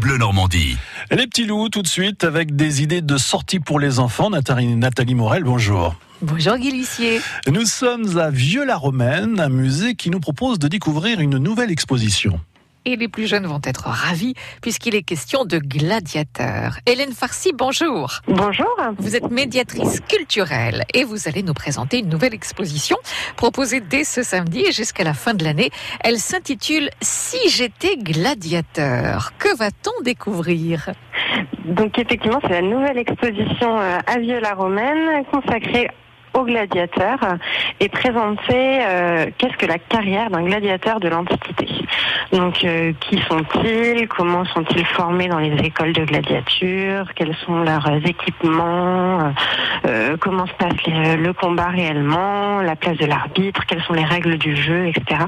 Bleu Normandie. Les petits loups, tout de suite, avec des idées de sortie pour les enfants. Nathalie, Nathalie Morel, bonjour. Bonjour Guy Lucier. Nous sommes à Vieux-la-Romaine, un musée qui nous propose de découvrir une nouvelle exposition et les plus jeunes vont être ravis puisqu'il est question de gladiateurs. Hélène Farcy, bonjour. Bonjour. Vous êtes médiatrice culturelle et vous allez nous présenter une nouvelle exposition proposée dès ce samedi et jusqu'à la fin de l'année. Elle s'intitule Si j'étais gladiateur. Que va-t-on découvrir? Donc effectivement, c'est la nouvelle exposition euh, à Vieux-la-Romaine consacrée aux gladiateurs et présenter euh, qu'est-ce que la carrière d'un gladiateur de l'Antiquité. Donc, euh, qui sont-ils? Comment sont-ils formés dans les écoles de gladiature? Quels sont leurs équipements? Euh, Comment se passe le combat réellement? La place de l'arbitre? Quelles sont les règles du jeu, etc.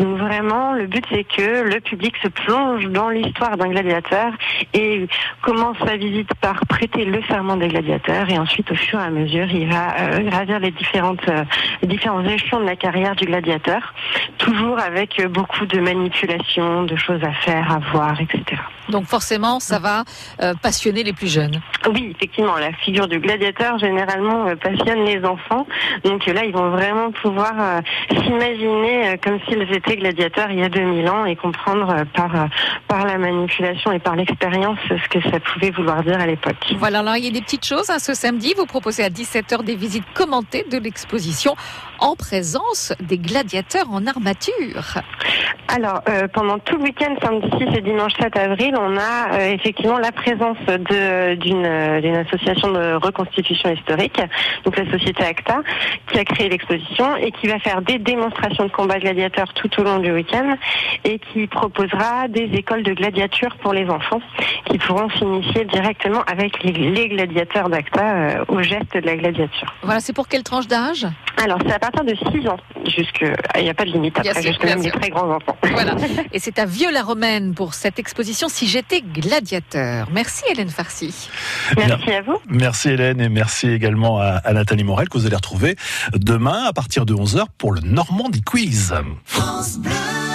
Donc vraiment, le but c'est que le public se plonge dans l'histoire d'un gladiateur et commence sa visite par prêter le serment des gladiateurs et ensuite, au fur et à mesure, il va les différentes les différents échelons de la carrière du gladiateur, toujours avec beaucoup de manipulation de choses à faire, à voir, etc. Donc forcément, ça va euh, passionner les plus jeunes. Oui, effectivement, la figure du gladiateur généralement euh, passionne les enfants. Donc là, ils vont vraiment pouvoir euh, s'imaginer comme s'ils étaient gladiateurs il y a 2000 ans et comprendre par par la manipulation et par l'expérience ce que ça pouvait vouloir dire à l'époque. Voilà, alors il y a des petites choses. Hein, ce samedi, vous proposez à 17h des visites commentées de l'exposition en présence des gladiateurs en armature. Alors, euh, pendant tout le week-end, samedi 6 et dimanche 7 avril, on a euh, effectivement la présence d'une association de reconstitution historique, donc la société ACTA, qui a créé l'exposition et qui va faire des démonstrations de combats gladiateurs tout au long du week-end et qui proposera des écoles de gladiature pour les enfants qui pourront s'initier directement avec les, gladiateurs d'ACTA euh, au geste de la gladiature. Voilà, c'est pour quelle tranche d'âge? Alors, c'est à partir de 6 ans, jusque il n'y a pas de limite après, jusque même les très grands enfants. Voilà. Et c'est à Vieux-la-Romaine pour cette exposition Si j'étais gladiateur. Merci Hélène Farcy. Merci à vous. Merci Hélène et merci également à, Nathalie Morel que vous allez retrouver demain à partir de 11h pour le Normandie Quiz. France Bleu.